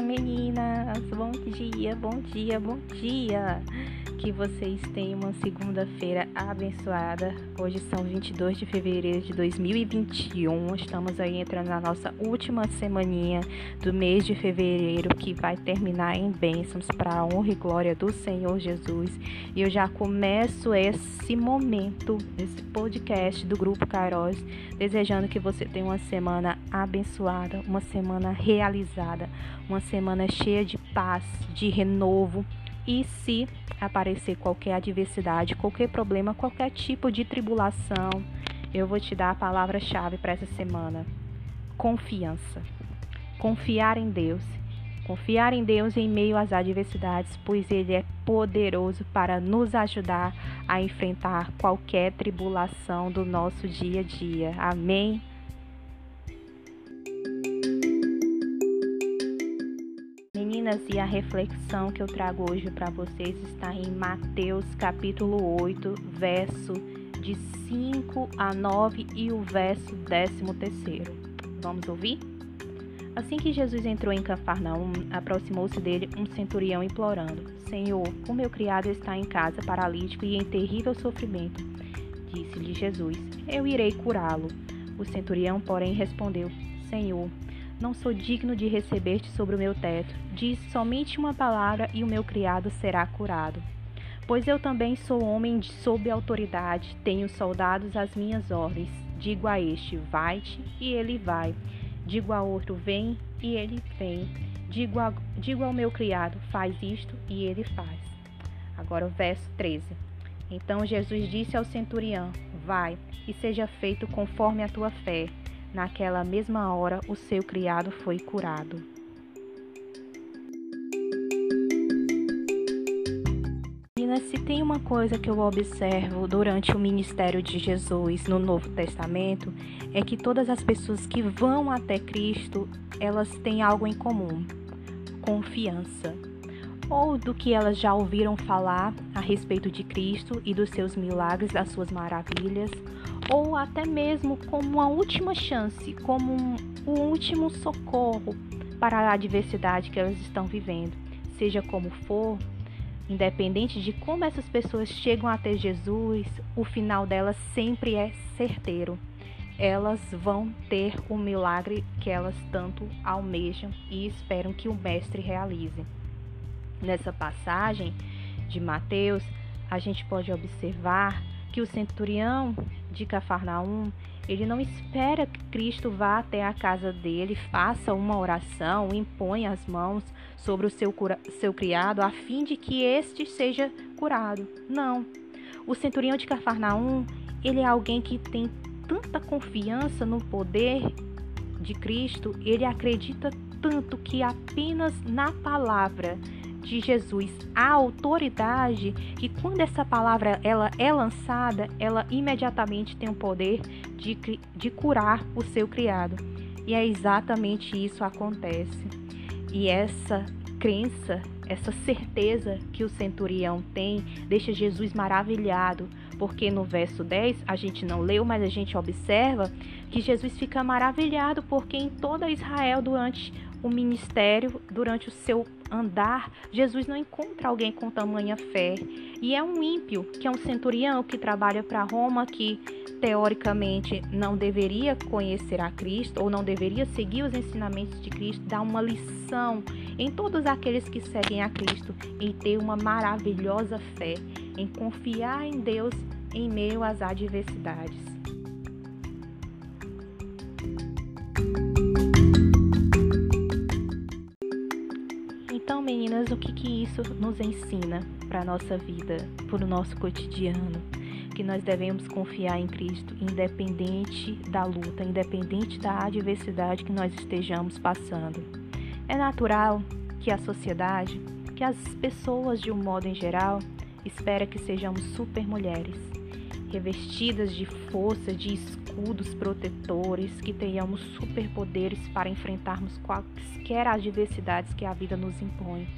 meninas! Bom dia, bom dia, bom dia! Que vocês tenham uma segunda-feira abençoada. Hoje são 22 de fevereiro de 2021. Estamos aí entrando na nossa última semaninha do mês de fevereiro, que vai terminar em bênçãos para a honra e glória do Senhor Jesus. E eu já começo esse momento, esse podcast do Grupo Kairos, desejando que você tenha uma semana abençoada, uma semana realizada, uma semana cheia de paz, de renovo. E se aparecer qualquer adversidade, qualquer problema, qualquer tipo de tribulação, eu vou te dar a palavra-chave para essa semana: confiança. Confiar em Deus. Confiar em Deus em meio às adversidades, pois Ele é poderoso para nos ajudar a enfrentar qualquer tribulação do nosso dia a dia. Amém? Meninas, e a reflexão que eu trago hoje para vocês está em Mateus capítulo 8, verso de 5 a 9 e o verso 13. Vamos ouvir? Assim que Jesus entrou em Cafarnaum, aproximou-se dele um centurião implorando: Senhor, o meu criado está em casa, paralítico e em terrível sofrimento. Disse-lhe Jesus: Eu irei curá-lo. O centurião, porém, respondeu: Senhor, não sou digno de receber-te sobre o meu teto. Diz somente uma palavra e o meu criado será curado. Pois eu também sou homem de sob autoridade, tenho soldados às minhas ordens. Digo a este, vai-te, e ele vai. Digo a outro, vem, e ele vem. Digo, a, digo ao meu criado, faz isto, e ele faz. Agora o verso 13. Então Jesus disse ao centurião, vai, e seja feito conforme a tua fé. Naquela mesma hora, o seu criado foi curado. Se tem uma coisa que eu observo durante o ministério de Jesus no Novo Testamento, é que todas as pessoas que vão até Cristo, elas têm algo em comum: confiança. Ou do que elas já ouviram falar a respeito de Cristo e dos seus milagres, das suas maravilhas, ou até mesmo como uma última chance, como um, um último socorro para a adversidade que elas estão vivendo. Seja como for, independente de como essas pessoas chegam até Jesus, o final delas sempre é certeiro. Elas vão ter o milagre que elas tanto almejam e esperam que o Mestre realize. Nessa passagem de Mateus, a gente pode observar que o centurião de Cafarnaum, ele não espera que Cristo vá até a casa dele, faça uma oração, imponha as mãos sobre o seu, cura, seu criado, a fim de que este seja curado. Não. O centurião de Cafarnaum, ele é alguém que tem tanta confiança no poder de Cristo, ele acredita tanto que apenas na palavra de Jesus a autoridade que quando essa palavra ela é lançada, ela imediatamente tem o poder de, de curar o seu criado. E é exatamente isso acontece. E essa crença, essa certeza que o centurião tem, deixa Jesus maravilhado, porque no verso 10 a gente não leu, mas a gente observa que Jesus fica maravilhado porque em toda Israel durante o ministério, durante o seu andar, Jesus não encontra alguém com tamanha fé. E é um ímpio, que é um centurião que trabalha para Roma, que teoricamente não deveria conhecer a Cristo ou não deveria seguir os ensinamentos de Cristo, dá uma lição em todos aqueles que seguem a Cristo em ter uma maravilhosa fé, em confiar em Deus em meio às adversidades. Meninas, o que, que isso nos ensina para a nossa vida, para o nosso cotidiano? Que nós devemos confiar em Cristo, independente da luta, independente da adversidade que nós estejamos passando. É natural que a sociedade, que as pessoas de um modo em geral, espera que sejamos super mulheres, revestidas de força, de escudos protetores, que tenhamos superpoderes para enfrentarmos quaisquer adversidades que a vida nos impõe.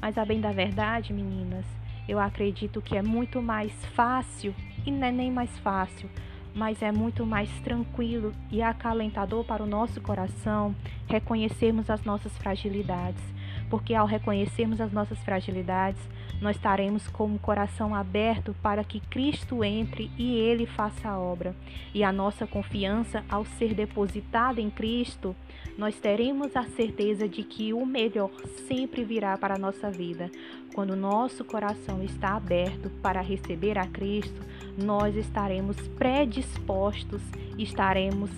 Mas a bem da verdade, meninas, eu acredito que é muito mais fácil, e não é nem mais fácil, mas é muito mais tranquilo e acalentador para o nosso coração reconhecermos as nossas fragilidades, porque ao reconhecermos as nossas fragilidades, nós estaremos com o coração aberto para que Cristo entre e ele faça a obra. E a nossa confiança, ao ser depositada em Cristo, nós teremos a certeza de que o melhor sempre virá para a nossa vida. Quando nosso coração está aberto para receber a Cristo, nós estaremos predispostos, estaremos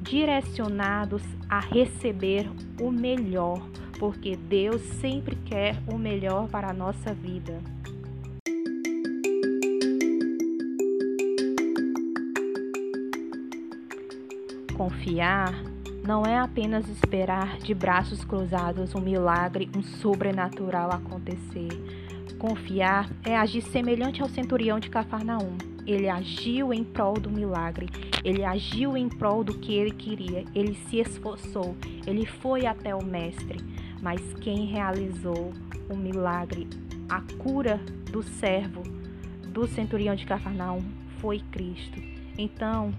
direcionados a receber o melhor porque Deus sempre quer o melhor para a nossa vida. Confiar não é apenas esperar de braços cruzados um milagre, um sobrenatural acontecer. Confiar é agir semelhante ao centurião de Cafarnaum. Ele agiu em prol do milagre, ele agiu em prol do que ele queria, ele se esforçou, ele foi até o Mestre mas quem realizou o milagre, a cura do servo, do centurião de Cafarnaum, foi Cristo. Então,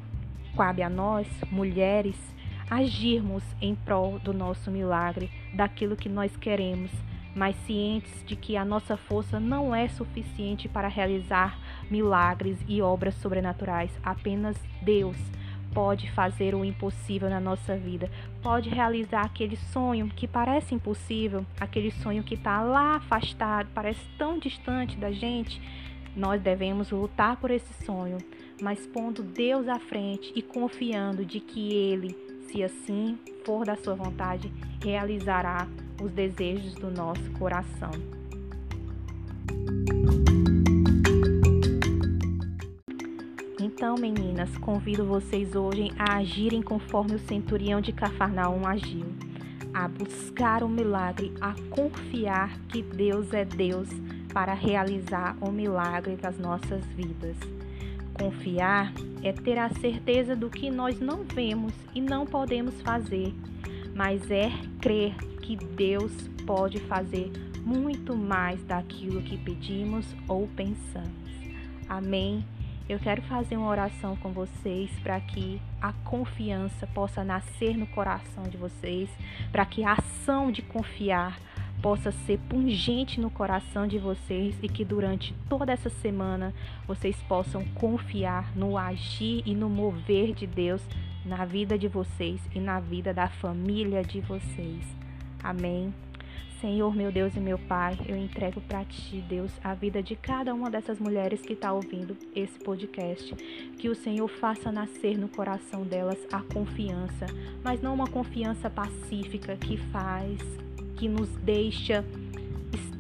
cabe a nós, mulheres, agirmos em prol do nosso milagre, daquilo que nós queremos, mas cientes de que a nossa força não é suficiente para realizar milagres e obras sobrenaturais. Apenas Deus pode fazer o impossível na nossa vida, pode realizar aquele sonho que parece impossível, aquele sonho que está lá afastado, parece tão distante da gente. Nós devemos lutar por esse sonho, mas pondo Deus à frente e confiando de que Ele, se assim for da sua vontade, realizará os desejos do nosso coração. Então, meninas, convido vocês hoje a agirem conforme o centurião de Cafarnaum agiu, a buscar o milagre, a confiar que Deus é Deus para realizar o milagre das nossas vidas. Confiar é ter a certeza do que nós não vemos e não podemos fazer, mas é crer que Deus pode fazer muito mais daquilo que pedimos ou pensamos. Amém. Eu quero fazer uma oração com vocês para que a confiança possa nascer no coração de vocês, para que a ação de confiar possa ser pungente no coração de vocês e que durante toda essa semana vocês possam confiar no agir e no mover de Deus na vida de vocês e na vida da família de vocês. Amém. Senhor, meu Deus e meu Pai, eu entrego para ti, Deus, a vida de cada uma dessas mulheres que está ouvindo esse podcast. Que o Senhor faça nascer no coração delas a confiança, mas não uma confiança pacífica que faz, que nos deixa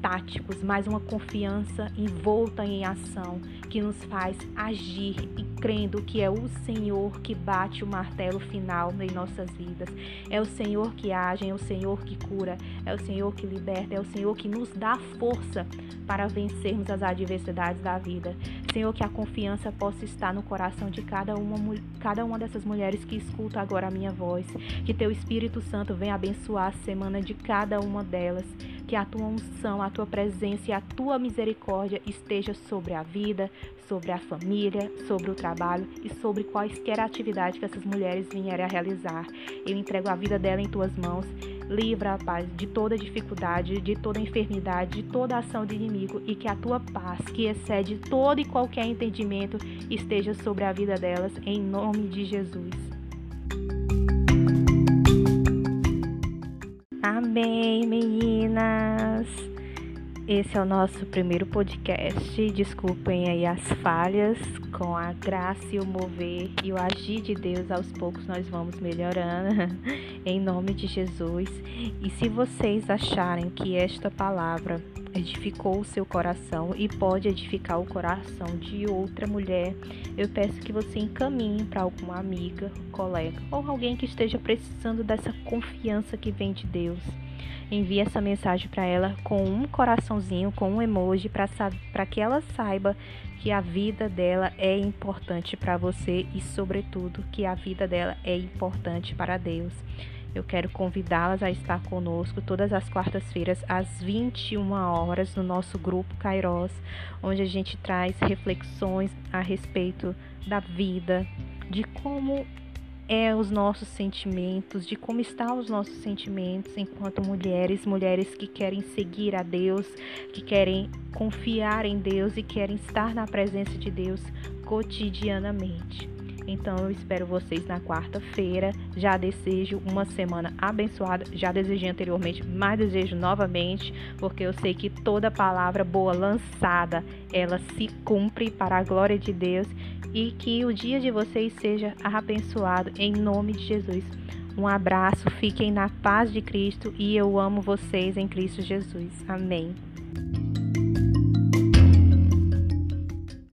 estáticos, mas uma confiança envolta em ação que nos faz agir e crendo que é o Senhor que bate o martelo final em nossas vidas. É o Senhor que age, é o Senhor que cura, é o Senhor que liberta, é o Senhor que nos dá força para vencermos as adversidades da vida. Senhor, que a confiança possa estar no coração de cada uma, cada uma dessas mulheres que escuta agora a minha voz. Que teu Espírito Santo venha abençoar a semana de cada uma delas que a tua unção, a tua presença e a tua misericórdia esteja sobre a vida, sobre a família, sobre o trabalho e sobre quaisquer atividade que essas mulheres vierem a realizar. Eu entrego a vida dela em tuas mãos. Livra, Pai, de toda dificuldade, de toda enfermidade, de toda ação do inimigo e que a tua paz, que excede todo e qualquer entendimento, esteja sobre a vida delas, em nome de Jesus. bem, meninas? Esse é o nosso primeiro podcast. Desculpem aí as falhas. Com a graça e o mover e o agir de Deus, aos poucos nós vamos melhorando. em nome de Jesus. E se vocês acharem que esta palavra edificou o seu coração e pode edificar o coração de outra mulher, eu peço que você encaminhe para alguma amiga, colega ou alguém que esteja precisando dessa confiança que vem de Deus. Envie essa mensagem para ela com um coraçãozinho, com um emoji, para que ela saiba que a vida dela é importante para você e, sobretudo, que a vida dela é importante para Deus. Eu quero convidá-las a estar conosco todas as quartas-feiras às 21 horas no nosso grupo Kairos, onde a gente traz reflexões a respeito da vida, de como é os nossos sentimentos, de como estão os nossos sentimentos enquanto mulheres, mulheres que querem seguir a Deus, que querem confiar em Deus e querem estar na presença de Deus cotidianamente. Então eu espero vocês na quarta-feira. Já desejo uma semana abençoada. Já desejei anteriormente, mas desejo novamente, porque eu sei que toda palavra boa lançada, ela se cumpre para a glória de Deus e que o dia de vocês seja abençoado em nome de Jesus. Um abraço, fiquem na paz de Cristo e eu amo vocês em Cristo Jesus. Amém.